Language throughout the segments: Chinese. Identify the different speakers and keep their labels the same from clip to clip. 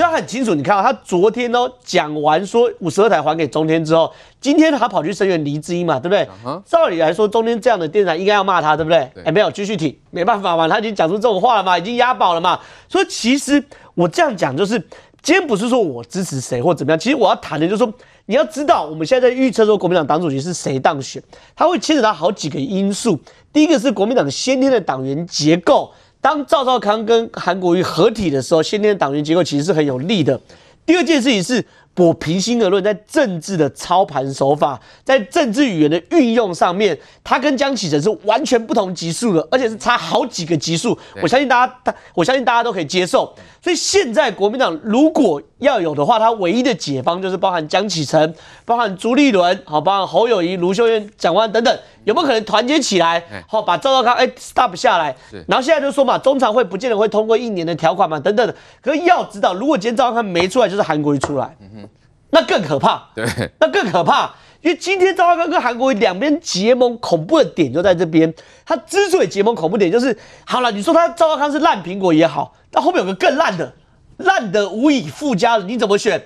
Speaker 1: 所以他很清楚。你看到他昨天哦讲完说五十二台还给中天之后，今天他跑去声援黎智英嘛，对不对？照理来说，中天这样的电视台应该要骂他，对不对？哎、欸，没有，继续挺，没办法嘛，他已经讲出这种话了嘛，已经押宝了嘛。所以其实我这样讲就是，今天不是说我支持谁或怎么样，其实我要谈的就是说，你要知道我们现在在预测说国民党党主席是谁当选，他会牵扯到好几个因素。第一个是国民党先天的党员结构。当赵少康跟韩国瑜合体的时候，先天的党员结构其实是很有利的。第二件事情是，我平心而论，在政治的操盘手法，在政治语言的运用上面，他跟江启臣是完全不同级数的，而且是差好几个级数。我相信大家，我相信大家都可以接受。所以现在国民党如果要有的话，他唯一的解方就是包含江启臣、包含朱立伦、好，包含侯友谊、卢秀燕、蒋万等等，有没有可能团结起来，好把赵少康哎 stop 下来？然后现在就说嘛，中常会不见得会通过一年的条款嘛，等等的。可是要知道，如果今天赵少康没出来，就是韩国瑜出来，那更可怕。对，那更可怕，因为今天赵少康跟韩国瑜两边结盟，恐怖的点就在这边。他之所以结盟，恐怖点就是好了，你说他赵少康是烂苹果也好。那后面有个更烂的，烂的无以复加了，你怎么选？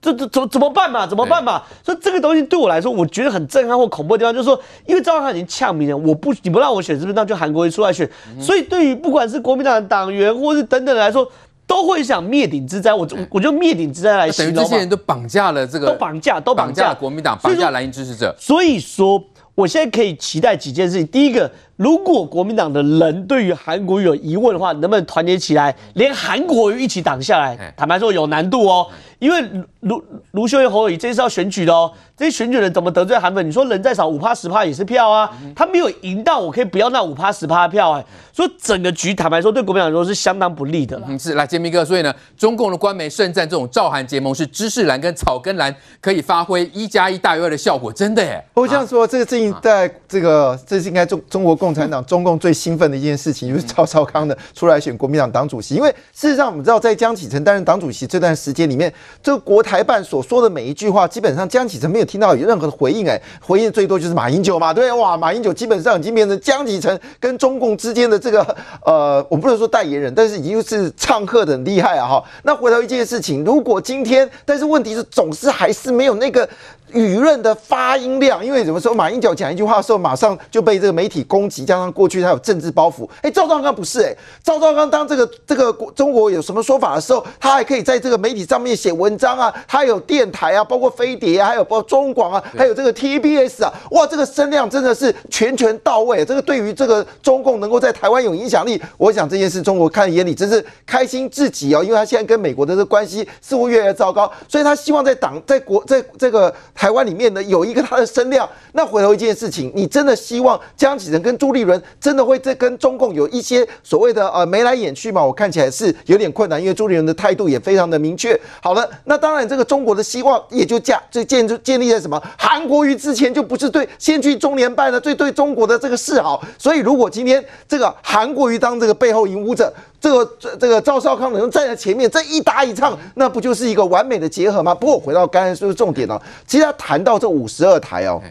Speaker 1: 这这怎怎么办嘛？怎么办嘛？所以这个东西对我来说，我觉得很震撼或恐怖的地方，就是说，因为赵少康已经呛明了，我不你不让我选，是不是？那就韩国瑜出来选。所以对于不管是国民党的党员或是等等来说，都会想灭顶之灾。我我就灭顶之灾来形容。等于这些人
Speaker 2: 都绑架了这个，
Speaker 1: 都绑架，都绑架了
Speaker 2: 国民党，绑架蓝营支持者。
Speaker 1: 所以说，我现在可以期待几件事情。第一个。如果国民党的人对于韩国瑜有疑问的话，能不能团结起来，连韩国瑜一起挡下来？坦白说有难度哦，因为卢卢秀燕、侯友谊这是要选举的哦，这些选举人怎么得罪韩粉？你说人再少五趴十趴也是票啊，他没有赢到，我可以不要那五趴十趴的票哎，所以整个局坦白说对国民党来说是相当不利的。
Speaker 2: 嗯，是来杰明哥，所以呢，中共的官媒盛赞这种赵韩结盟是知识蓝跟草根蓝可以发挥一加一大于二的效果，真的耶。
Speaker 3: 我这样说，这个事情在这个这是应该中中国共。共产党、中共最兴奋的一件事情就是赵少康的出来选国民党党主席，因为事实上我们知道，在江启臣担任党主席这段时间里面，这个国台办所说的每一句话，基本上江启臣没有听到有任何的回应，哎，回应最多就是马英九嘛，对，哇，马英九基本上已经变成江启臣跟中共之间的这个 呃，我不能说代言人，但是已经是唱和的很厉害啊，哈。那回到一件事情，如果今天，但是问题是总是还是没有那个。舆论的发音量，因为怎么说，马英九讲一句话的时候，马上就被这个媒体攻击，加上过去他有政治包袱。哎，赵少康不是哎，赵少康当这个这个中国有什么说法的时候，他还可以在这个媒体上面写文章啊，他有电台啊，包括飞碟啊，还有包括中广啊，还有这个 TBS 啊，哇，这个声量真的是全权到位。这个对于这个中共能够在台湾有影响力，我想这件事中国看在眼里真是开心至极哦，因为他现在跟美国的这个关系似乎越来越糟糕，所以他希望在党在国在这个。台台湾里面呢有一个他的声量，那回头一件事情，你真的希望江启臣跟朱立伦真的会在跟中共有一些所谓的呃眉来眼去吗？我看起来是有点困难，因为朱立伦的态度也非常的明确。好了，那当然这个中国的希望也就架就建就建立在什么？韩国瑜之前就不是对先去中联办的最对中国的这个示好，所以如果今天这个韩国瑜当这个背后引舞者。这个这这个赵少康能站在前面，这一搭一唱，那不就是一个完美的结合吗？不过回到刚才说的重点哦，其实他谈到这五十二台哦，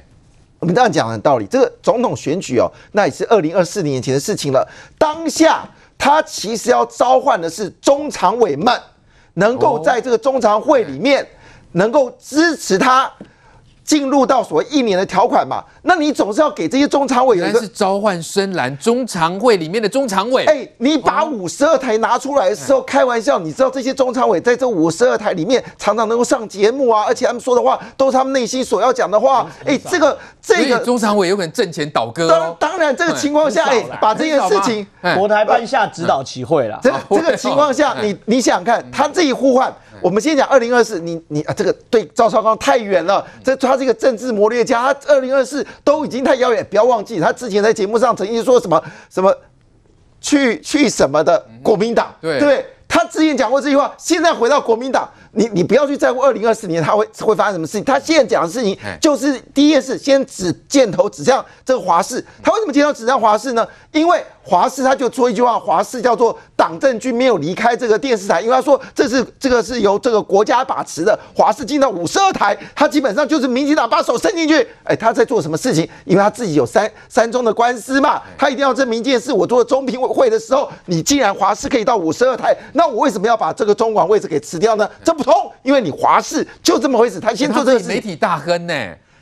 Speaker 3: 我们这样讲的道理，这个总统选举哦，那也是二零二四年前的事情了。当下他其实要召唤的是中常委们，能够在这个中常会里面能够支持他。进入到所谓一年的条款嘛，那你总是要给这些中常委有一个
Speaker 2: 是召唤深蓝中常会里面的中常委。
Speaker 3: 哎，你把五十二台拿出来的时候，开玩笑，你知道这些中常委在这五十二台里面常常能够上节目啊，而且他们说的话都是他们内心所要讲的话。哎，这个这个
Speaker 2: 中常委有可能挣钱倒戈。
Speaker 3: 当当然，这个情况下，哎，把这件事情
Speaker 1: 国台办下指导棋会了。
Speaker 3: 这这个情况下，你你想想看，他这一呼唤。我们先讲二零二四，你你啊，这个对赵少康太远了。这他是一个政治谋略家，他二零二四都已经太遥远。不要忘记，他之前在节目上曾经说什么什么去去什么的国民党，对对，他之前讲过这句话。现在回到国民党，你你不要去在乎二零二四年他会会发生什么事情。他现在讲的事情就是第一件事，先指箭头指向这个华视。他为什么箭头指向华视呢？因为华视他就说一句话，华视叫做。党政军没有离开这个电视台，因为他说这是这个是由这个国家把持的。华视进到五十二台，他基本上就是民进党把手伸进去。哎，他在做什么事情？因为他自己有三三中的官司嘛，他一定要证明一件事。我做中评委会的时候，你既然华视可以到五十二台，那那我为什么要把这个中广位置给辞掉呢？这不通，因为你华视就这么回事，他先做这个事
Speaker 2: 媒体大亨呢？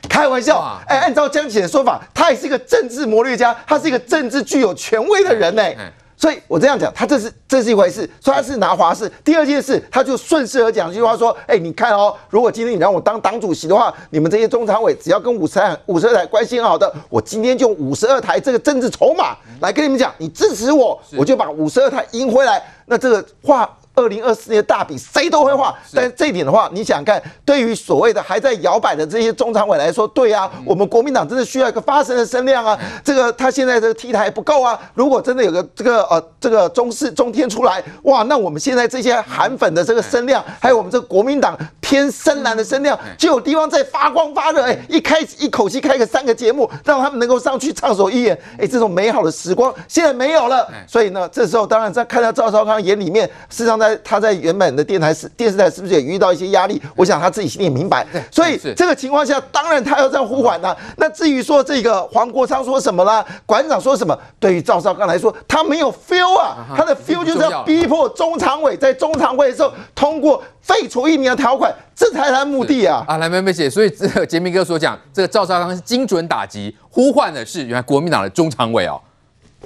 Speaker 3: 开玩笑，哎，按照江启臣的说法，他也是一个政治谋略家，他是一个政治具有权威的人呢。所以我这样讲，他这是这是一回事，说他是拿华视。第二件事，他就顺势而讲一句话说：“哎，你看哦，如果今天你让我当党主席的话，你们这些中常委只要跟五十台五十二台关系很好的，我今天就五十二台这个政治筹码来跟你们讲，你支持我，我就把五十二台赢回来。那这个话。”二零二四年大饼谁都会画，但是这一点的话，你想看，对于所谓的还在摇摆的这些中常委来说，对啊，我们国民党真的需要一个发声的声量啊。这个他现在这个 T 台不够啊，如果真的有个这个呃这个中式中天出来，哇，那我们现在这些韩粉的这个声量，还有我们这个国民党偏深蓝的声量，就有地方在发光发热。哎，一开一口气开个三个节目，让他们能够上去畅所欲言。哎，这种美好的时光现在没有了。所以呢，这时候当然在看到赵少康眼里面，事实上。在他在原本的电台是电视台，是不是也遇到一些压力？我想他自己心里也明白，所以这个情况下，当然他要这样呼唤呢。那至于说这个黄国昌说什么啦，馆长说什么，对于赵少康来说，他没有 feel 啊，他的 feel 就是要逼迫中常委在中常会的时候通过废除一年的条款，这才是他的目的啊。啊，
Speaker 2: 来梅梅姐，所以这个洁民哥所讲，这个赵少康是精准打击，呼唤的是原来国民党的中常委哦，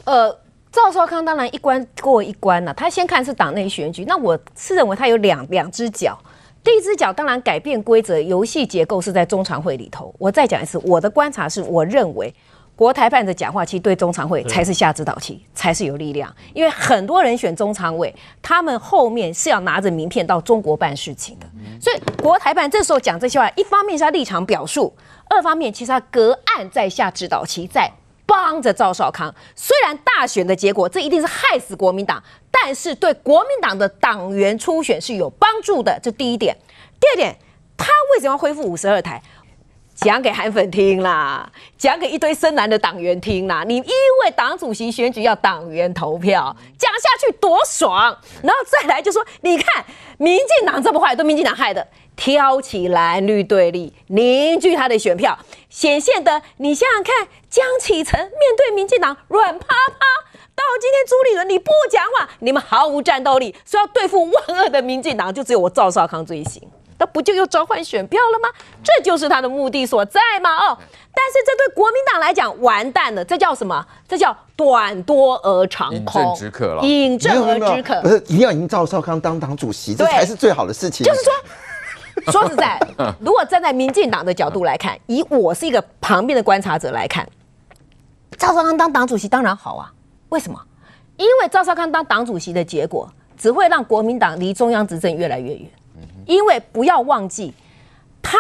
Speaker 4: 呃。赵少康当然一关过一关了，他先看是党内选举，那我是认为他有两两只脚，第一只脚当然改变规则、游戏结构是在中常会里头。我再讲一次，我的观察是，我认为国台办的讲话其实对中常会才是下指导期，才是有力量，因为很多人选中常委，他们后面是要拿着名片到中国办事情的，所以国台办这时候讲这些话，一方面是他立场表述，二方面其实他隔岸在下指导期，在。帮着赵少康，虽然大选的结果这一定是害死国民党，但是对国民党的党员初选是有帮助的。这第一点。第二点，他为什么要恢复五十二台？讲给韩粉听啦，讲给一堆深蓝的党员听啦。你因为党主席选举要党员投票，讲下去多爽。然后再来就说，你看民进党这么坏，都民进党害的。挑起蓝绿对立，凝聚他的选票，显现的。你想想看，江启臣面对民进党软趴趴，到今天朱立伦你不讲话，你们毫无战斗力，说要对付万恶的民进党，就只有我赵少康最行，那不就又召唤选票了吗？这就是他的目的所在吗？哦，但是这对国民党来讲完蛋了，这叫什么？这叫短多而长空，
Speaker 2: 饮鸩止渴了。
Speaker 4: 饮鸩而止渴，
Speaker 3: 不是一定要赢赵少康当党主席，这才是最好的事情。
Speaker 4: 就是说。说实在，如果站在民进党的角度来看，以我是一个旁边的观察者来看，赵少康当党主席当然好啊。为什么？因为赵少康当党主席的结果，只会让国民党离中央执政越来越远。因为不要忘记，他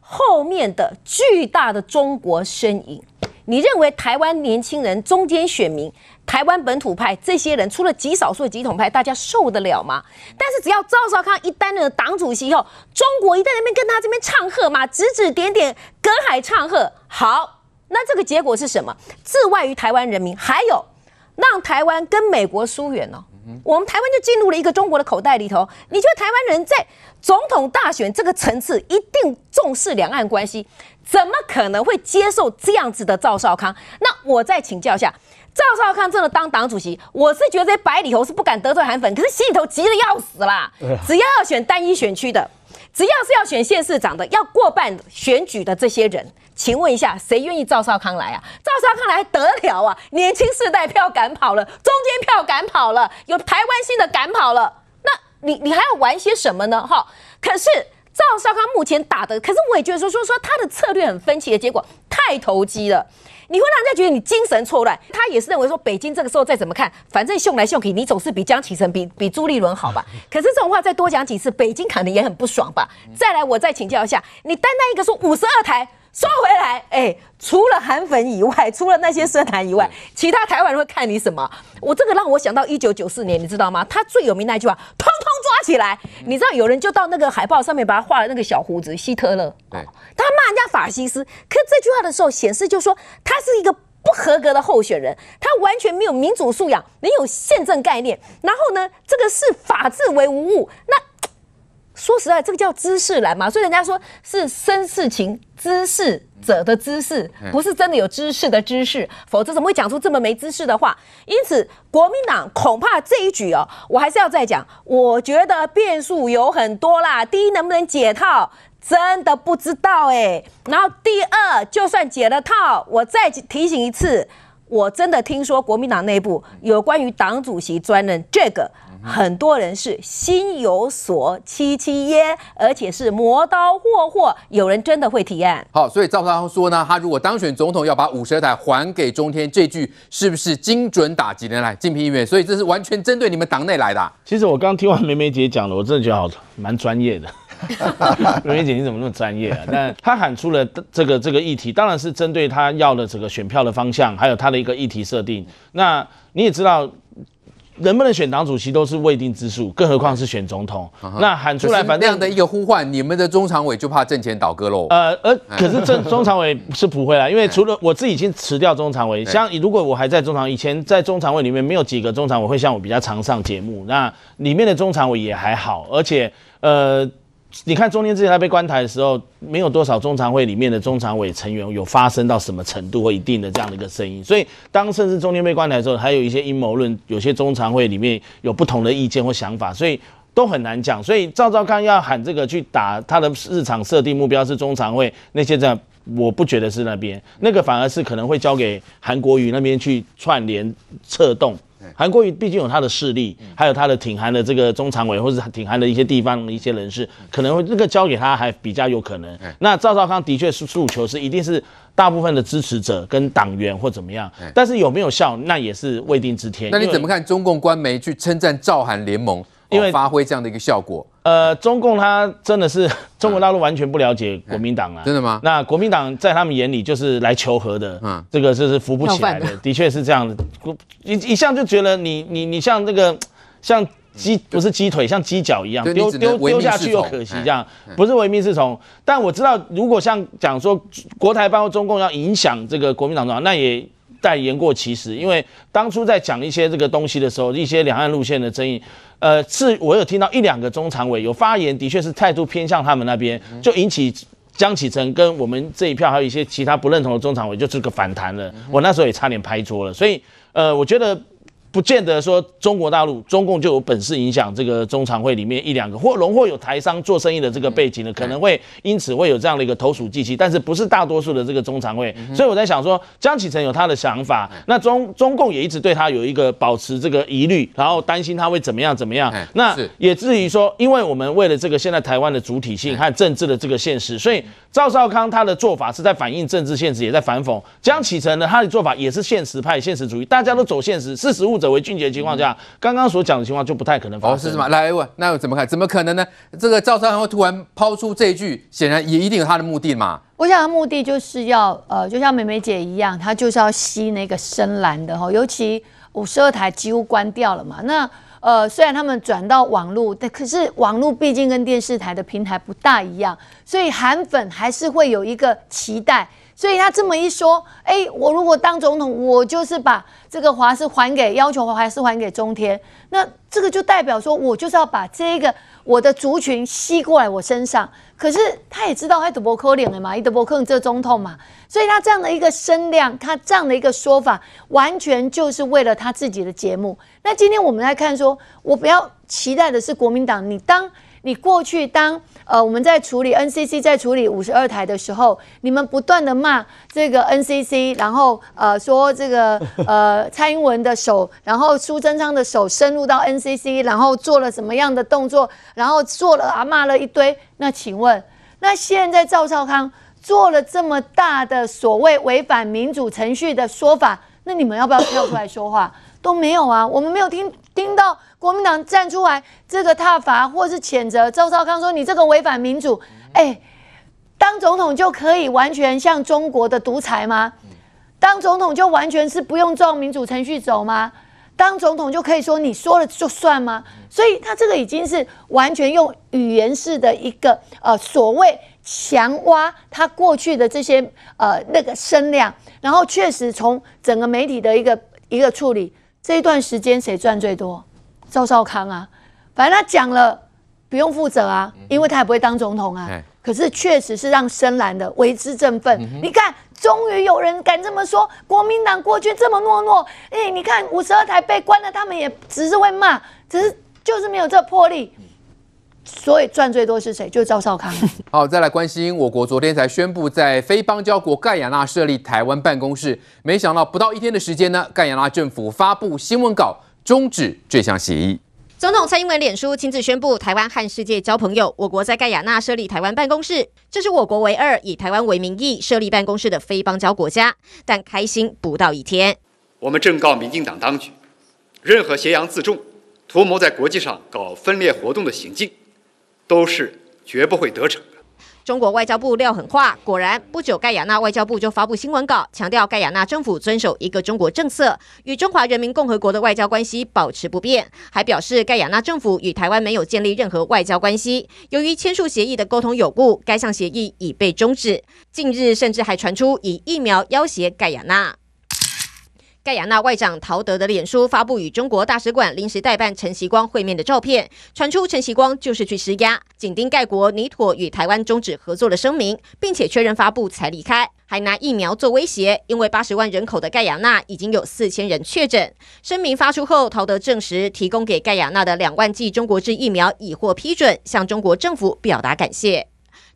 Speaker 4: 后面的巨大的中国身影。你认为台湾年轻人、中间选民、台湾本土派这些人，除了极少数的极统派，大家受得了吗？但是只要赵少康一担任了党主席以后，中国一在那边跟他这边唱和嘛，指指点点，隔海唱和。好，那这个结果是什么？自外于台湾人民，还有让台湾跟美国疏远了。我们台湾就进入了一个中国的口袋里头。你觉得台湾人在总统大选这个层次一定重视两岸关系？怎么可能会接受这样子的赵少康？那我再请教一下，赵少康真的当党主席，我是觉得白里头是不敢得罪韩粉，可是心里头急得要死啦。只要要选单一选区的，只要是要选县市长的，要过半选举的这些人，请问一下，谁愿意赵少康来啊？赵少康来得了啊？年轻世代票赶跑了，中间票赶跑了，有台湾心的赶跑了，那你你还要玩些什么呢？哈，可是。赵少康目前打的，可是我也觉得说说说他的策略很分歧的结果太投机了，你会让人家觉得你精神错乱。他也是认为说北京这个时候再怎么看，反正秀来秀去，你总是比江启臣比比朱立伦好吧？可是这种话再多讲几次，北京可能也很不爽吧？再来，我再请教一下，你单单一个说五十二台。说回来，哎、欸，除了韩粉以外，除了那些深蓝以外，其他台湾人会看你什么？我这个让我想到一九九四年，你知道吗？他最有名那句话，通通抓起来。你知道有人就到那个海报上面把他画了那个小胡子，希特勒。对，他骂人家法西斯。可这句话的时候显示，就说他是一个不合格的候选人，他完全没有民主素养，没有宪政概念。然后呢，这个视法治为无物。那说说实在，这个叫知识蓝嘛，所以人家说是生事情知识者的知识，不是真的有知识的知识，否则怎么会讲出这么没知识的话？因此，国民党恐怕这一局哦，我还是要再讲，我觉得变数有很多啦。第一，能不能解套，真的不知道哎。然后第二，就算解了套，我再提醒一次，我真的听说国民党内部有关于党主席专任这个。很多人是心有所戚戚焉，而且是磨刀霍霍。有人真的会提案。
Speaker 2: 好，所以赵少康说呢，他如果当选总统，要把五十二台还给中天，这句是不是精准打击的？来，竞聘议员，所以这是完全针对你们党内来的啊。
Speaker 5: 其实我刚听完梅梅姐讲了，我真的觉得好蛮专业的。梅梅姐你怎么那么专业啊？但他喊出了这个这个议题，当然是针对他要的这个选票的方向，还有他的一个议题设定。那你也知道。能不能选党主席都是未定之数，更何况是选总统。Uh huh. 那喊出来，反正这样
Speaker 2: 的一个呼唤，你们的中常委就怕政权倒戈喽。
Speaker 5: 呃，而可是中 中常委是不会啦，因为除了我自己已经辞掉中常委，像如果我还在中常委，以前在中常委里面没有几个中常委会像我比较常上节目，那里面的中常委也还好，而且呃。你看中天之前他被关台的时候，没有多少中常会里面的中常委成员有发声到什么程度或一定的这样的一个声音，所以当甚至中天被关台的时候，还有一些阴谋论，有些中常会里面有不同的意见或想法，所以都很难讲。所以赵少康要喊这个去打他的日常设定目标是中常会那些这，我不觉得是那边，那个反而是可能会交给韩国瑜那边去串联策动。韩国瑜毕竟有他的势力，还有他的挺韩的这个中常委，或者挺韩的一些地方的一些人士，可能会这个交给他还比较有可能。那赵少康的确是诉求是一定是大部分的支持者跟党员或怎么样，但是有没有效，那也是未定之天。
Speaker 2: 那你怎么看中共官媒去称赞赵韩联盟？因为发挥这样的一个效果，
Speaker 5: 呃，中共他真的是 中国大陆完全不了解国民党啊，
Speaker 2: 真的吗？
Speaker 5: 那国民党在他们眼里就是来求和的，嗯，这个就是扶不起来的，的确是这样的。一一向就觉得你你你像这个像鸡不是鸡腿，像鸡脚一样丢丢丢下去又可惜，这样不是唯命是从。但我知道，如果像讲说国台办或中共要影响这个国民党的话，那也。但言过其实，因为当初在讲一些这个东西的时候，一些两岸路线的争议，呃，是我有听到一两个中常委有发言，的确是态度偏向他们那边，就引起江启臣跟我们这一票还有一些其他不认同的中常委就这个反弹了。我那时候也差点拍桌了，所以呃，我觉得。不见得说中国大陆中共就有本事影响这个中常会里面一两个或荣获有台商做生意的这个背景的，可能会因此会有这样的一个投鼠忌器，但是不是大多数的这个中常会。所以我在想说，江启臣有他的想法，那中中共也一直对他有一个保持这个疑虑，然后担心他会怎么样怎么样。那也至于说，因为我们为了这个现在台湾的主体性和政治的这个现实，所以赵少康他的做法是在反映政治现实，也在反讽江启臣呢，他的做法也是现实派、现实主义，大家都走现实，事实务者。为俊杰的情况下，刚刚所讲的情况就不太可能发生。
Speaker 2: 哦，是什么？来问，那又怎么看？怎么可能呢？这个赵少康会突然抛出这一句，显然也一定有他的目的嘛。
Speaker 6: 我想他目的就是要，呃，就像美美姐一样，她就是要吸那个深蓝的哈。尤其五十二台几乎关掉了嘛。那呃，虽然他们转到网络，但可是网络毕竟跟电视台的平台不大一样，所以韩粉还是会有一个期待。所以他这么一说，哎，我如果当总统，我就是把这个华视还给，要求华视还给中天，那这个就代表说我就是要把这个我的族群吸过来我身上。可是他也知道他得不可能的嘛，一得不可能这总统嘛，所以他这样的一个声量，他这样的一个说法，完全就是为了他自己的节目。那今天我们来看说，我不要期待的是国民党，你当。你过去当呃我们在处理 NCC 在处理五十二台的时候，你们不断的骂这个 NCC，然后呃说这个呃 蔡英文的手，然后苏贞昌的手深入到 NCC，然后做了什么样的动作，然后做了啊骂了一堆。那请问，那现在赵少康做了这么大的所谓违反民主程序的说法，那你们要不要跳出来说话？都没有啊，我们没有听听到国民党站出来这个挞伐或是谴责赵少康说，你这个违反民主，哎，当总统就可以完全像中国的独裁吗？当总统就完全是不用照民主程序走吗？当总统就可以说你说了就算吗？所以他这个已经是完全用语言式的一个呃所谓强挖他过去的这些呃那个声量，然后确实从整个媒体的一个一个处理。这一段时间谁赚最多？赵少康啊，反正他讲了，不用负责啊，因为他也不会当总统啊。可是确实是让深蓝的为之振奋。你看，终于有人敢这么说，国民党过去这么懦弱，哎，你看五十二台被关了，他们也只是会骂，只是就是没有这魄力。所以赚最多是谁？就是赵少康。
Speaker 2: 好，再来关心我国昨天才宣布在非邦交国盖亚那设立台湾办公室，没想到不到一天的时间呢，盖亚那政府发布新闻稿终止这项协议。
Speaker 7: 总统蔡英文脸书亲自宣布，台湾和世界交朋友，我国在盖亚纳设立台湾办公室，这是我国唯二以台湾为名义设立办公室的非邦交国家。但开心不到一天，
Speaker 8: 我们正告民进党当局，任何挟洋自重、图谋在国际上搞分裂活动的行径。都是绝不会得逞的。
Speaker 7: 中国外交部撂狠话，果然不久，盖亚纳外交部就发布新闻稿，强调盖亚纳政府遵守一个中国政策，与中华人民共和国的外交关系保持不变，还表示盖亚纳政府与台湾没有建立任何外交关系。由于签署协议的沟通有误，该项协议已被终止。近日甚至还传出以疫苗要挟盖亚纳。盖亚那外长陶德的脸书发布与中国大使馆临时代办陈锡光会面的照片，传出陈锡光就是去施压，紧盯盖国拟妥与台湾终止合作的声明，并且确认发布才离开，还拿疫苗做威胁，因为八十万人口的盖亚那已经有四千人确诊。声明发出后，陶德证实提供给盖亚那的两万剂中国制疫苗已获批准，向中国政府表达感谢。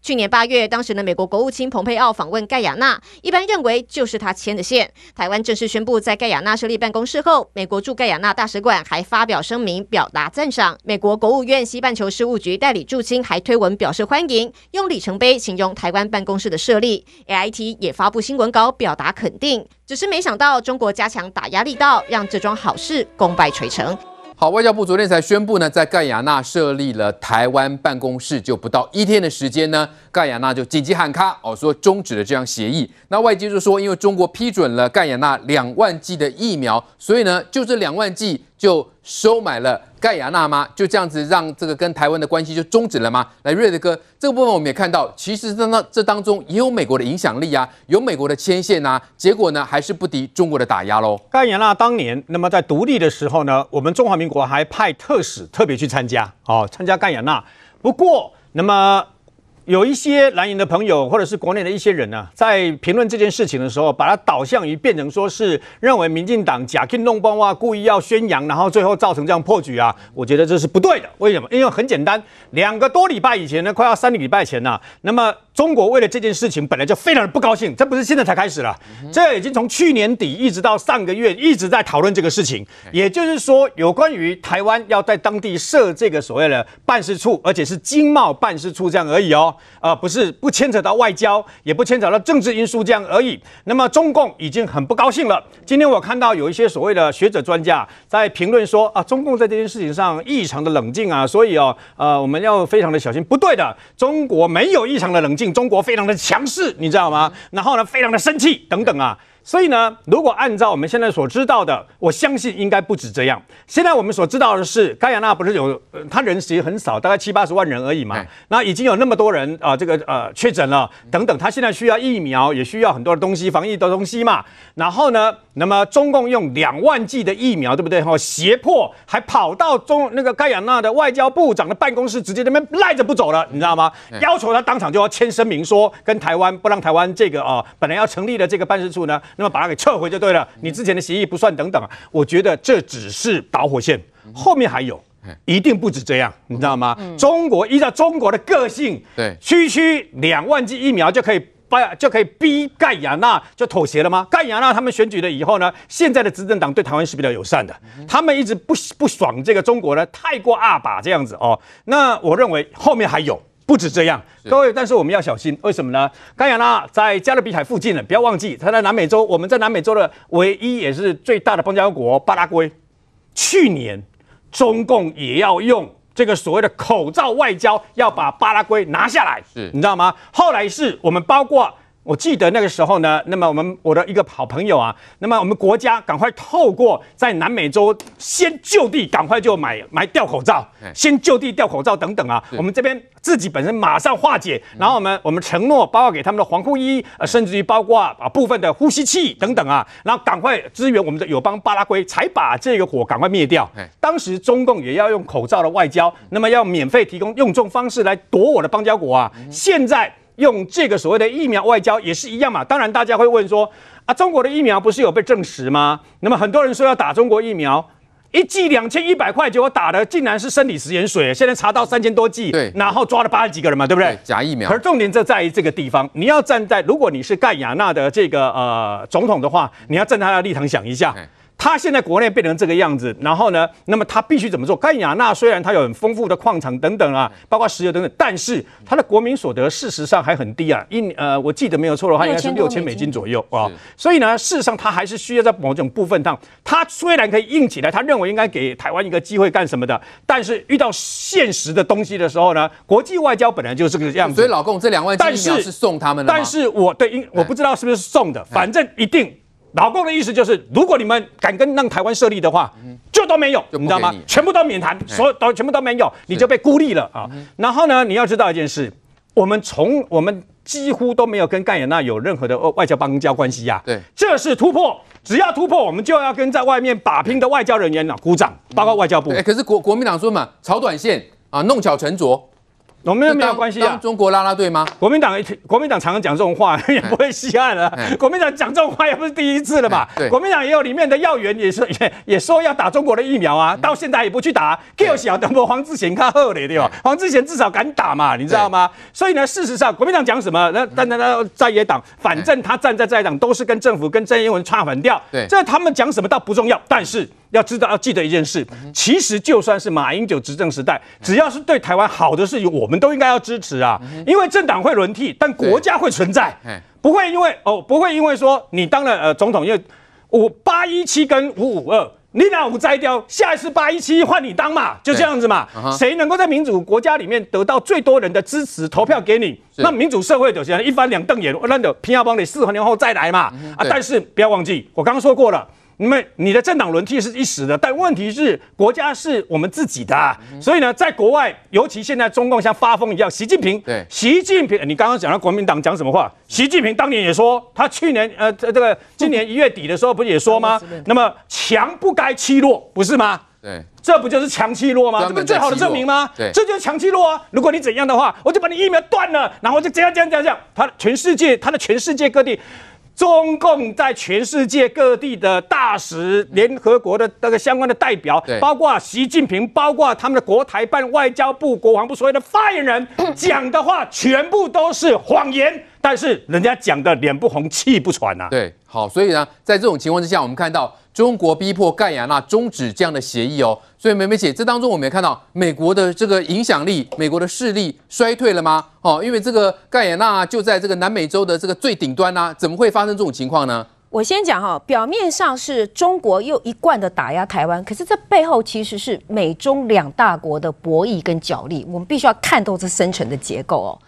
Speaker 7: 去年八月，当时的美国国务卿蓬佩奥访问盖亚那，一般认为就是他牵的线。台湾正式宣布在盖亚那设立办公室后，美国驻盖亚那大使馆还发表声明表达赞赏。美国国务院西半球事务局代理驻青还推文表示欢迎，用里程碑形容台湾办公室的设立。AIT 也发布新闻稿表达肯定，只是没想到中国加强打压力道，让这桩好事功败垂成。
Speaker 2: 好，外交部昨天才宣布呢，在盖亚纳设立了台湾办公室，就不到一天的时间呢，盖亚纳就紧急喊卡哦，说终止了这项协议。那外界就说，因为中国批准了盖亚纳两万剂的疫苗，所以呢，就这两万剂就收买了盖亚那吗？就这样子让这个跟台湾的关系就终止了吗？来，瑞德哥，这个部分我们也看到，其实这这当中也有美国的影响力啊，有美国的牵线啊，结果呢还是不敌中国的打压喽。
Speaker 9: 盖亚那当年，那么在独立的时候呢，我们中华民国还派特使特别去参加，哦，参加盖亚那。不过，那么。有一些蓝营的朋友，或者是国内的一些人呢、啊，在评论这件事情的时候，把它导向于变成说是认为民进党假进弄崩啊，故意要宣扬，然后最后造成这样破局啊。我觉得这是不对的。为什么？因为很简单，两个多礼拜以前呢，快要三个礼拜前呢、啊，那么。中国为了这件事情本来就非常的不高兴，这不是现在才开始了，这已经从去年底一直到上个月一直在讨论这个事情。也就是说，有关于台湾要在当地设这个所谓的办事处，而且是经贸办事处这样而已哦，啊，不是不牵扯到外交，也不牵扯到政治因素这样而已。那么中共已经很不高兴了。今天我看到有一些所谓的学者专家在评论说啊，中共在这件事情上异常的冷静啊，所以哦，呃，我们要非常的小心。不对的，中国没有异常的冷静。中国非常的强势，你知道吗？然后呢，非常的生气等等啊。所以呢，如果按照我们现在所知道的，我相信应该不止这样。现在我们所知道的是，盖亚那不是有，呃、他人其实很少，大概七八十万人而已嘛。那已经有那么多人啊，呃，这个呃确诊了等等，他现在需要疫苗，也需要很多的东西，防疫的东西嘛。然后呢，那么中共用两万剂的疫苗，对不对？哈，胁迫还跑到中那个盖亚那的外交部长的办公室，直接那边赖着不走了，你知道吗？要求他当场就要签声明，说跟台湾不让台湾这个啊，呃，本来要成立的这个办事处呢。那么把它给撤回就对了，你之前的协议不算等等啊，我觉得这只是导火线，后面还有，一定不止这样，你知道吗？中国依照中国的个性，对，区区两万剂疫苗就可以把就可以逼盖亚纳就妥协了吗？盖亚纳他们选举了以后呢，现在的执政党对台湾是比较友善的，他们一直不不爽这个中国呢太过二把这样子哦，那我认为后面还有。不止这样，各位，但是我们要小心，为什么呢？甘亚拉在加勒比海附近呢，不要忘记，它在南美洲，我们在南美洲的唯一也是最大的邦交国巴拉圭。去年中共也要用这个所谓的口罩外交，要把巴拉圭拿下来，是，你知道吗？后来是我们包括我记得那个时候呢，那么我们我的一个好朋友啊，那么我们国家赶快透过在南美洲先就地赶快就买买掉口罩，先就地掉口罩等等啊，我们这边自己本身马上化解，然后我们我们承诺包括给他们的防护衣，呃，甚至于包括啊部分的呼吸器等等啊，然后赶快支援我们的友邦巴拉圭，才把这个火赶快灭掉。当时中共也要用口罩的外交，那么要免费提供用这种方式来夺我的邦交国啊，现在。用这个所谓的疫苗外交也是一样嘛？当然，大家会问说啊，中国的疫苗不是有被证实吗？那么很多人说要打中国疫苗，一剂两千一百块，结果打的竟然是生理食盐水，现在查到三千多剂，
Speaker 2: 对，
Speaker 9: 然后抓了八十几个人嘛，对不对？
Speaker 2: 假疫苗。
Speaker 9: 可是重点就在于这个地方，你要站在如果你是盖亚纳的这个呃总统的话，你要站在他的立场想一下。他现在国内变成这个样子，然后呢，那么他必须怎么做？盖亚那虽然它有很丰富的矿场等等啊，包括石油等等，但是它的国民所得事实上还很低啊。一呃，我记得没有错的话，应该是六千美金左右啊。所以呢，事实上他还是需要在某种部分上，他虽然可以硬起来，他认为应该给台湾一个机会干什么的，但是遇到现实的东西的时候呢，国际外交本来就是这个样子。
Speaker 2: 所以老共这两万剂疫苗是送他们的？
Speaker 9: 但是我对，因我不知道是不是送的，反正一定。老共的意思就是，如果你们敢跟让台湾设立的话，就都没有，你，你知道吗？全部都免谈，所有都全部都没有，你就被孤立了啊。然后呢，你要知道一件事，我们从我们几乎都没有跟盖亚那有任何的外交邦交关系呀。对，这是突破，只要突破，我们就要跟在外面打拼的外交人员呢鼓掌，包括外交部。
Speaker 2: 哎，可是国国民党说嘛，炒短线啊，弄巧成拙。
Speaker 9: 我们没有关系啊，
Speaker 2: 中国拉拉队吗？
Speaker 9: 国民党国民党常常讲这种话，也不会稀罕了。国民党讲这种话也不是第一次了嘛。国民党也有里面的要员也是也 也说要打中国的疫苗啊，到现在也不去打。Q 小等不黄志贤看后嘞，对吧？黄志贤至少敢打嘛，你知道吗？所以呢，事实上国民党讲什么，那但那那在野党，反正他站在在野党都是跟政府跟郑英文唱反调。对，这他们讲什么倒不重要，但是。要知道，要记得一件事，其实就算是马英九执政时代，只要是对台湾好的事情，我们都应该要支持啊。因为政党会轮替，但国家会存在，不会因为哦，不会因为说你当了呃总统，因为五八一七跟五五二，你俩五摘掉，下一次八一七换你当嘛，就这样子嘛。谁能够在民主国家里面得到最多人的支持，投票给你，那民主社会就像一翻两瞪眼，那就偏要帮你四年后再来嘛。啊，但是不要忘记，我刚刚说过了。你们你的政党轮替是一时的，但问题是国家是我们自己的，啊，所以呢，在国外，尤其现在中共像发疯一样，习近平，对，习近平，你刚刚讲到国民党讲什么话？习近平当年也说，他去年呃这这个今年一月底的时候不是也说吗？那么强不该欺弱，不是吗？对，这不就是强欺弱吗？这不是最好的证明吗？对，这就是强欺弱啊！如果你怎样的话，我就把你疫苗断了，然后就这样这样这样这样，他全世界，他的全世界各地。中共在全世界各地的大使、联合国的那个相关的代表，包括习近平，包括他们的国台办、外交部、国防部所有的发言人 讲的话，全部都是谎言。但是人家讲的脸不红气不喘呐。对，好，所以呢，在这种情况之下，我们看到。中国逼迫盖亚纳终止这样的协议哦，所以美美姐，这当中我们也看到美国的这个影响力，美国的势力衰退了吗？哦，因为这个盖亚纳就在这个南美洲的这个最顶端啊，怎么会发生这种情况呢？
Speaker 4: 我先讲哈，表面上是中国又一贯的打压台湾，可是这背后其实是美中两大国的博弈跟角力，我们必须要看透这深层的结构哦。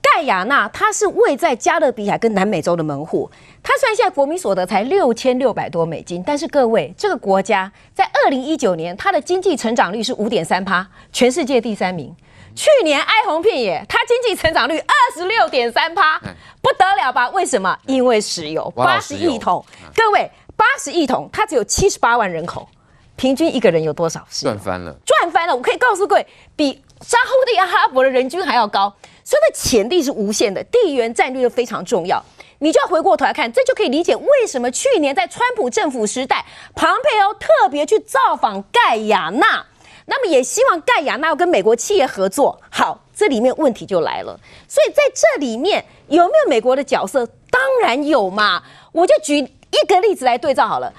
Speaker 4: 盖亚纳，它是位在加勒比海跟南美洲的门户。它虽然现在国民所得才六千六百多美金，但是各位，这个国家在二零一九年它的经济成长率是五点三趴，全世界第三名。去年哀鸿遍野，它经济成长率二十六点三趴，不得了吧？为什么？因为石油八十亿桶。各位，八十亿桶，它只有七十八万人口，平均一个人有多少？
Speaker 2: 赚翻了，
Speaker 4: 赚翻了！我可以告诉各位，比沙乌地阿拉伯的人均还要高。所以的潜力是无限的，地缘战略又非常重要。你就要回过头来看，这就可以理解为什么去年在川普政府时代，庞佩欧特别去造访盖亚那，那么也希望盖亚那要跟美国企业合作。好，这里面问题就来了。所以在这里面有没有美国的角色？当然有嘛。我就举一个例子来对照好了。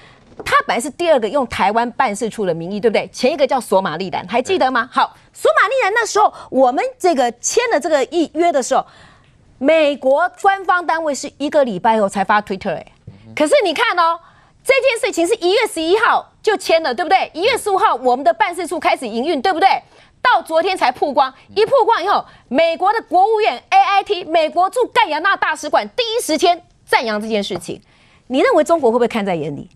Speaker 4: 他本来是第二个用台湾办事处的名义，对不对？前一个叫索马利兰，还记得吗？好，索马利兰那时候我们这个签了这个议约的时候，美国官方单位是一个礼拜后才发 Twitter 哎，可是你看哦，这件事情是一月十一号就签了，对不对？一月十五号我们的办事处开始营运，对不对？到昨天才曝光，一曝光以后，美国的国务院 AIT 美国驻盖亚纳大使馆第一时间赞扬这件事情。你认为中国会不会看在眼里？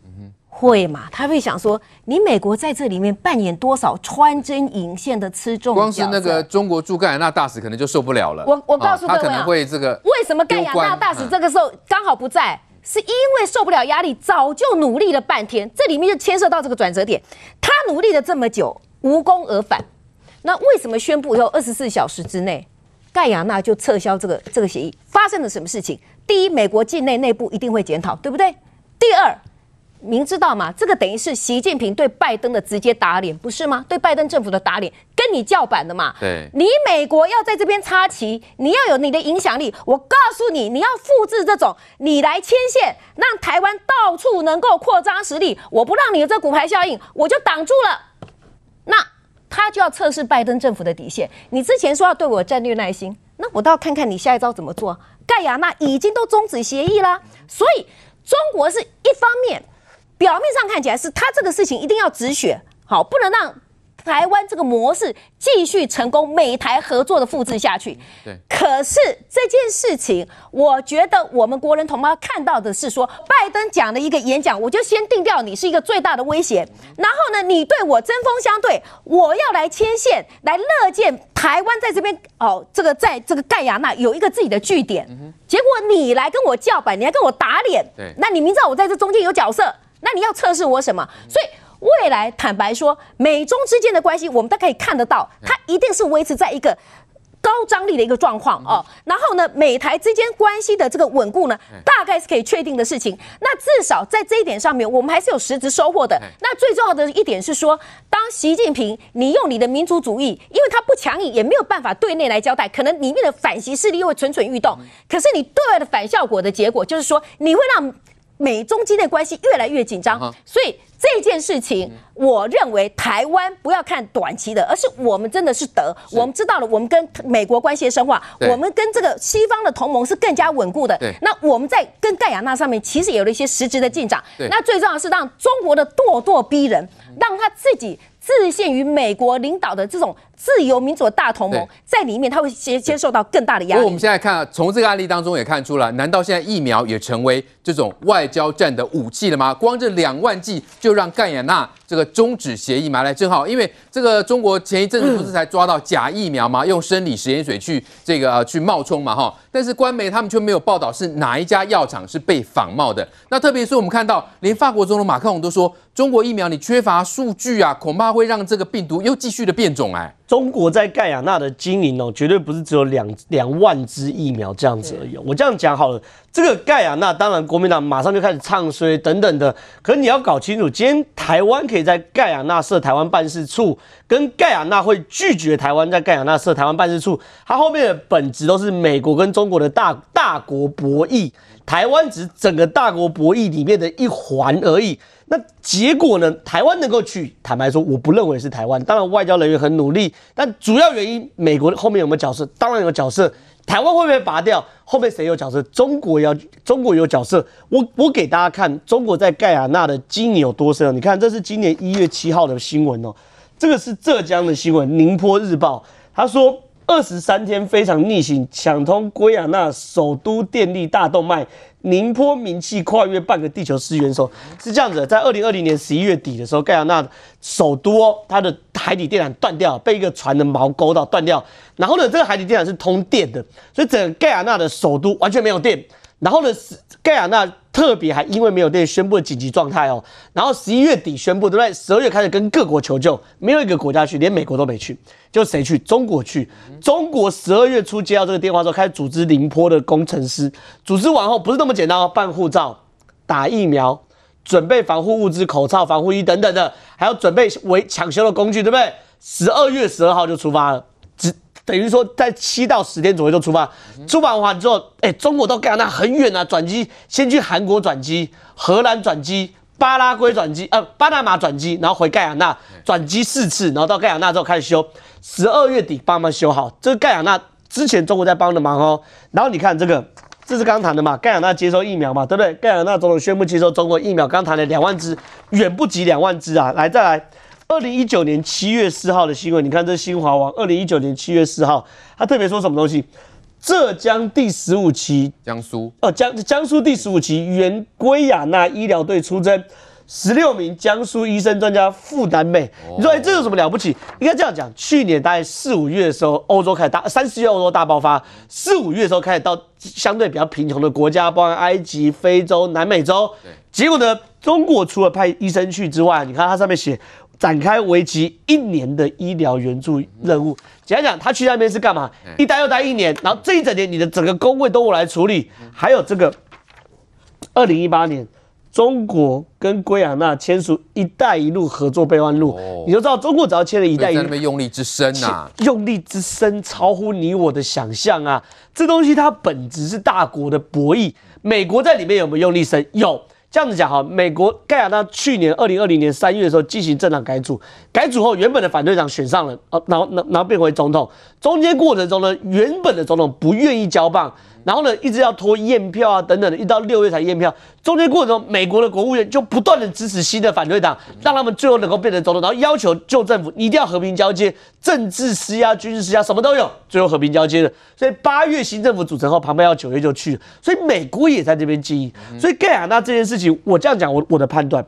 Speaker 4: 会嘛？他会想说，你美国在这里面扮演多少穿针引线的吃重？
Speaker 2: 光是那个中国驻盖亚纳大使可能就受不了了。
Speaker 4: 我我告诉各位、啊哦，
Speaker 2: 他可能会这个。
Speaker 4: 为什么盖亚纳大使这个时候刚好不在？是因为受不了压力，早就努力了半天。这里面就牵涉到这个转折点，他努力了这么久，无功而返。那为什么宣布以后二十四小时之内，盖亚纳就撤销这个这个协议？发生了什么事情？第一，美国境内内部一定会检讨，对不对？第二。明知道嘛？这个等于是习近平对拜登的直接打脸，不是吗？对拜登政府的打脸，跟你叫板的嘛。
Speaker 2: 对，
Speaker 4: 你美国要在这边插旗，你要有你的影响力。我告诉你，你要复制这种，你来牵线，让台湾到处能够扩张实力。我不让你有这骨牌效应，我就挡住了。那他就要测试拜登政府的底线。你之前说要对我战略耐心，那我倒要看看你下一招怎么做。盖亚那已经都终止协议了，所以中国是一方面。表面上看起来是他这个事情一定要止血，好，不能让台湾这个模式继续成功，美台合作的复制下去。
Speaker 2: 对。
Speaker 4: 可是这件事情，我觉得我们国人同胞看到的是说，拜登讲的一个演讲，我就先定掉你是一个最大的威胁，然后呢，你对我针锋相对，我要来牵线，来乐见台湾在这边哦，这个在这个盖亚那有一个自己的据点。结果你来跟我叫板，你来跟我打脸。
Speaker 2: 对。那
Speaker 4: 你明知道我在这中间有角色。那你要测试我什么？所以未来坦白说，美中之间的关系，我们都可以看得到，它一定是维持在一个高张力的一个状况哦。然后呢，美台之间关系的这个稳固呢，大概是可以确定的事情。那至少在这一点上面，我们还是有实质收获的。那最重要的一点是说，当习近平你用你的民族主义，因为他不强硬，也没有办法对内来交代，可能里面的反习势力又会蠢蠢欲动。可是你对外的反效果的结果，就是说你会让。美中之间关系越来越紧张，所以这件事情，我认为台湾不要看短期的，而是我们真的是得，我们知道了，我们跟美国关系的深化，我们跟这个西方的同盟是更加稳固的。那我们在跟盖亚那上面其实有了一些实质的进展。那最重要的是让中国的咄咄逼人，让他自己。自限于美国领导的这种自由民主的大同盟，在里面他会接接受到更大的压力。
Speaker 2: 我们现在看，从这个案例当中也看出了，难道现在疫苗也成为这种外交战的武器了吗？光这两万剂就让盖亚那这个终止协议嘛？来，正好，因为这个中国前一阵子不是才抓到假疫苗嘛？用生理食盐水去这个呃去冒充嘛哈，但是官媒他们却没有报道是哪一家药厂是被仿冒的。那特别是我们看到，连法国总统马克龙都说。中国疫苗你缺乏数据啊，恐怕会让这个病毒又继续的变种哎。
Speaker 1: 中国在盖亚纳的经营哦，绝对不是只有两两万支疫苗这样子而已。我这样讲好了，这个盖亚纳当然国民党马上就开始唱衰等等的，可是你要搞清楚，今天台湾可以在盖亚纳设台湾办事处，跟盖亚纳会拒绝台湾在盖亚纳设台湾办事处，它后面的本质都是美国跟中国的大大国博弈，台湾只是整个大国博弈里面的一环而已。那结果呢？台湾能够去，坦白说，我不认为是台湾。当然，外交人员很努力，但主要原因，美国后面有没有角色？当然有角色。台湾会不会拔掉？后面谁有角色？中国要，中国有角色。我我给大家看，中国在盖亚那的经营有多深。你看，这是今年一月七号的新闻哦。这个是浙江的新闻，《宁波日报》他说。二十三天非常逆行，抢通圭亚那首都电力大动脉，宁波名气跨越半个地球失元首，是这样子。在二零二零年十一月底的时候，盖亚那首都它的海底电缆断掉，被一个船的锚勾到断掉。然后呢，这个海底电缆是通电的，所以整个盖亚那的首都完全没有电。然后呢，盖亚那特别还因为没有电宣布了紧急状态哦。然后十一月底宣布，对不对？十二月开始跟各国求救，没有一个国家去，连美国都没去，就谁去？中国去。中国十二月初接到这个电话之后，开始组织宁波的工程师。组织完后不是那么简单哦，办护照、打疫苗、准备防护物资、口罩、防护衣等等的，还要准备为抢修的工具，对不对？十二月十二号就出发了。等于说，在七到十天左右就出发。出发完之后，哎、欸，中国到盖亚那很远啊，转机先去韩国转机，荷兰转机，巴拉圭转机，呃，巴拿马转机，然后回盖亚那转机四次，然后到盖亚那之后开始修。十二月底帮忙修好。这个盖亚那之前中国在帮的忙哦。然后你看这个，这是刚谈的嘛，盖亚那接收疫苗嘛，对不对？盖亚那总统宣布接收中国疫苗，刚谈了两万支，远不及两万支啊。来，再来。二零一九年七月四号的新闻，你看这新华网，二零一九年七月四号，他特别说什么东西？浙江第十五期，
Speaker 2: 江苏
Speaker 1: 哦，江江苏第十五期原圭亚那医疗队出征，十六名江苏医生专家赴南美。你说，哎，这有什么了不起？应该这样讲，去年大概四五月的时候，欧洲开始大，三四月欧洲大爆发，四五月的时候开始到相对比较贫穷的国家，包括埃及、非洲、南美洲。结果呢，中国除了派医生去之外，你看它上面写。展开为期一年的医疗援助任务。简单讲，他去那边是干嘛？一待又待一年，然后这一整年你的整个工位都我来处理。还有这个，二零一八年，中国跟圭亚那签署“一带一路”合作备忘录，你就知道中国只要签了一带一路，
Speaker 2: 在那边用力之深呐，
Speaker 1: 用力之深超乎你我的想象啊！这东西它本质是大国的博弈，美国在里面有没有用力深？有。这样子讲哈，美国盖亚纳去年二零二零年三月的时候进行政党改组，改组后原本的反对党选上了，呃，然后然后变回总统，中间过程中呢，原本的总统不愿意交棒。然后呢，一直要拖验票啊，等等的，一到六月才验票。中间过程中，美国的国务院就不断的支持新的反对党，让他们最后能够变成总统，然后要求旧政府一定要和平交接，政治施压、军事施压，什么都有，最后和平交接的。所以八月新政府组成后，庞佩奥九月就去了，所以美国也在这边经营。所以盖亚那这件事情，我这样讲，我我的判断，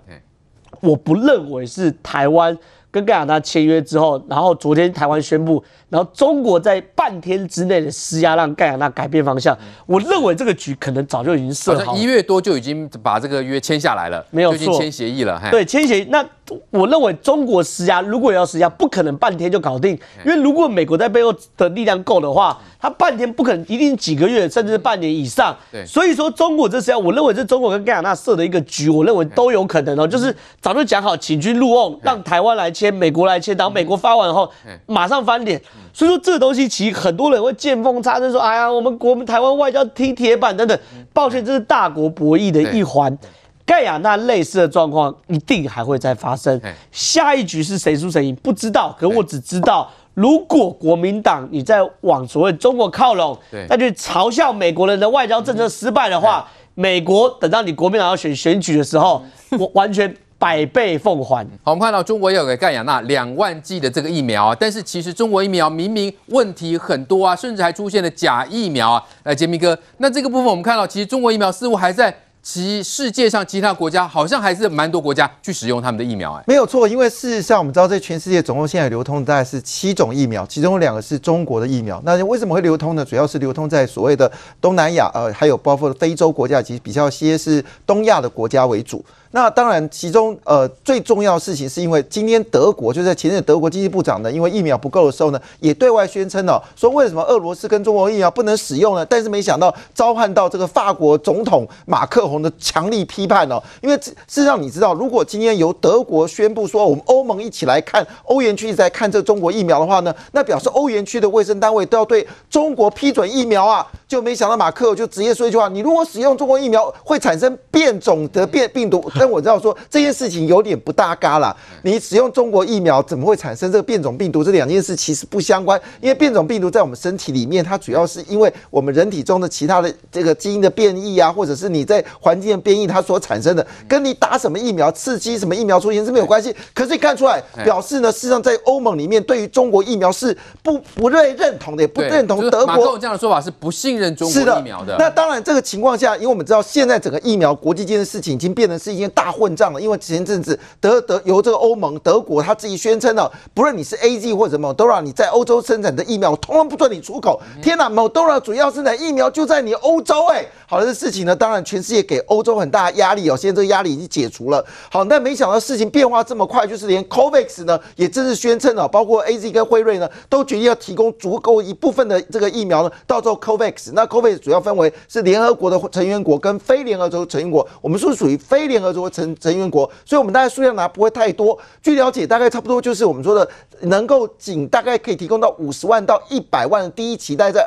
Speaker 1: 我不认为是台湾跟盖亚那签约之后，然后昨天台湾宣布。然后中国在半天之内的施压，让盖亚那改变方向。我认为这个局可能早就已经设好了，
Speaker 2: 一月多就已经把这个约签下来了，
Speaker 1: 没有
Speaker 2: 错，签协议了。
Speaker 1: 对，签协议。那我认为中国施压，如果要施压，不可能半天就搞定，因为如果美国在背后的力量够的话，他半天不可能，一定几个月甚至是半年以上。对，所以说中国这施压，我认为是中国跟盖亚那设的一个局，我认为都有可能哦，就是早就讲好，请君入瓮，让台湾来签，美国来签，然后美国发完后马上翻脸。所以说这个东西其实很多人会见缝插针说，哎呀，我们国台湾外交踢铁板等等。抱歉，这是大国博弈的一环。盖亚那类似的状况一定还会再发生。下一局是谁输谁赢不知道，可我只知道，如果国民党你在往所谓中国靠拢，再去嘲笑美国人的外交政策失败的话，美国等到你国民党要选选举的时候，我完全。百倍奉还。
Speaker 2: 好，我们看到中国有给盖亚纳两万剂的这个疫苗啊，但是其实中国疫苗明明问题很多啊，甚至还出现了假疫苗啊。来，杰明哥，那这个部分我们看到，其实中国疫苗似乎还在。其世界上其他国家好像还是蛮多国家去使用他们的疫苗，哎，
Speaker 3: 没有错，因为事实上我们知道，在全世界总共现在流通大概是七种疫苗，其中有两个是中国的疫苗。那为什么会流通呢？主要是流通在所谓的东南亚，呃，还有包括非洲国家，其实比较些是东亚的国家为主。那当然，其中呃最重要的事情是因为今天德国就在前任德国经济部长呢，因为疫苗不够的时候呢，也对外宣称了，说为什么俄罗斯跟中国疫苗不能使用呢？但是没想到召唤到这个法国总统马克宏的强力批判哦，因为事实上你知道，如果今天由德国宣布说我们欧盟一起来看欧元区一直在看这中国疫苗的话呢，那表示欧元区的卫生单位都要对中国批准疫苗啊，就没想到马克就直接说一句话：你如果使用中国疫苗会产生变种的变病毒。但我知道说这件事情有点不搭嘎啦。你使用中国疫苗怎么会产生这个变种病毒？这两件事其实不相关，因为变种病毒在我们身体里面，它主要是因为我们人体中的其他的这个基因的变异啊，或者是你在环境的变异，它所产生的，跟你打什么疫苗、刺激什么疫苗出现是没有关系。可是你看出来，表示呢，事实上在欧盟里面，对于中国疫苗是不不认认同的，也不认同德
Speaker 2: 国。这样的说法是不信任中国疫苗的。
Speaker 3: 那当然，这个情况下，因为我们知道现在整个疫苗国际间的事情已经变成是一件大混。账了，因为前阵子德德由这个欧盟德国他自己宣称了，不论你是 A Z 或者 Moderna，你在欧洲生产的疫苗，通通不准你出口。天哪，Moderna 主要生产疫苗就在你欧洲，哎，好的，这事情呢，当然全世界给欧洲很大的压力哦。现在这个压力已经解除了，好，但没想到事情变化这么快，就是连 COVAX 呢也正式宣称了，包括 A Z 跟辉瑞呢都决定要提供足够一部分的这个疫苗呢，到时候 COVAX，那 COVAX 主要分为是联合国的成员国跟非联合国成员国，我们是属于非联合国成成员国，所以我们大概数量拿不会太多。据了解，大概差不多就是我们说的能够仅大概可以提供到五十万到一百万的第一期，待在。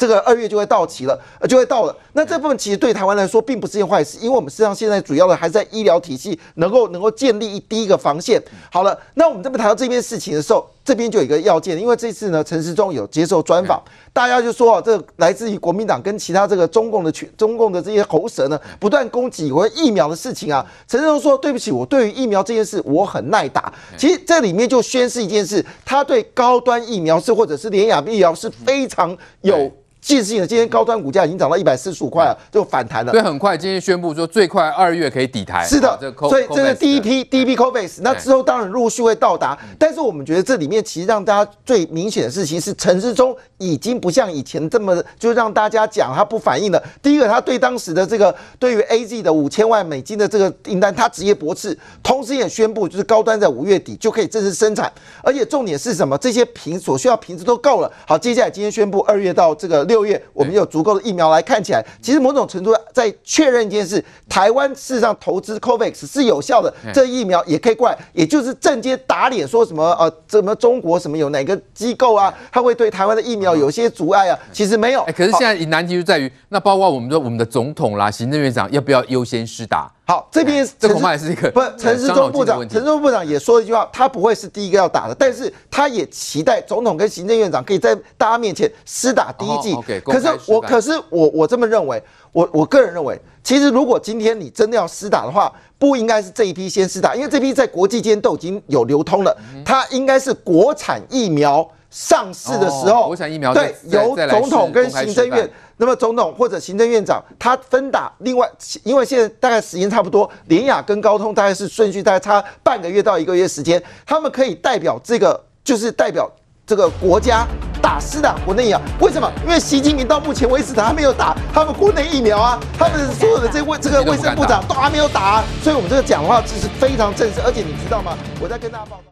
Speaker 3: 这个二月就会到期了，呃，就会到了。那这部分其实对台湾来说并不是件坏事，因为我们实际上现在主要的还是在医疗体系能够能够建立一第一个防线。好了，那我们这边谈到这边事情的时候，这边就有一个要件，因为这次呢，陈时中有接受专访，大家就说啊，这个来自于国民党跟其他这个中共的群、中共的这些喉舌呢，不断攻击我疫苗的事情啊。陈时中说：“对不起，我对于疫苗这件事我很耐打。”其实这里面就宣示一件事，他对高端疫苗是或者是联亚疫苗是非常有。即使性的，今天高端股价已经涨到一百四十五块了，就反弹了。
Speaker 2: 对，很快，今天宣布说最快二月可以抵台。
Speaker 3: 是的，所以这是第一批第一批 COVAX，那之后当然陆续会到达。但是我们觉得这里面其实让大家最明显的事情是，陈世忠已经不像以前这么就让大家讲他不反应了。第一个，他对当时的这个对于 AZ 的五千万美金的这个订单，他直接驳斥，同时也宣布就是高端在五月底就可以正式生产，而且重点是什么？这些瓶所需要瓶子都够了。好，接下来今天宣布二月到这个。六月，我们有足够的疫苗来看起来，其实某种程度在确认一件事：台湾事实上投资 COVAX 是有效的，这疫苗也可以过来，也就是正接打脸说什么呃，什么中国什么有哪个机构啊，他会对台湾的疫苗有些阻碍啊？其实没有。
Speaker 2: 可是现在难题就在于，那包括我们说我们的总统啦、行政院长要不要优先施打？
Speaker 3: 好，这边
Speaker 2: 这恐怕也是一个
Speaker 3: 不，陈世忠部长，陈世忠部长也说了一句话，他不会是第一个要打的，但是他也期待总统跟行政院长可以在大家面前施打第一剂。可是我，可是我，我这么认为，我我个人认为，其实如果今天你真的要施打的话，不应该是这一批先施打，因为这批在国际间都已经有流通了，它应该是国产疫苗上市的时候，
Speaker 2: 国产疫苗
Speaker 3: 对，由总统跟行政院。那么总统或者行政院长他分打，另外因为现在大概时间差不多，联雅跟高通大概是顺序大概差半个月到一个月时间，他们可以代表这个就是代表这个国家打施打国内疫苗。为什么？因为习近平到目前为止他还没有打他们国内疫苗啊，他们所有的这卫这个卫生部长都还没有打啊，所以我们这个讲话其实非常正式，而且你知道吗？我在跟大家报告。